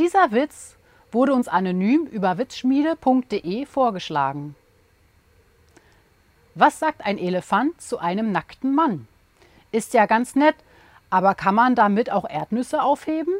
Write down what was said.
Dieser Witz wurde uns anonym über witzschmiede.de vorgeschlagen. Was sagt ein Elefant zu einem nackten Mann? Ist ja ganz nett, aber kann man damit auch Erdnüsse aufheben?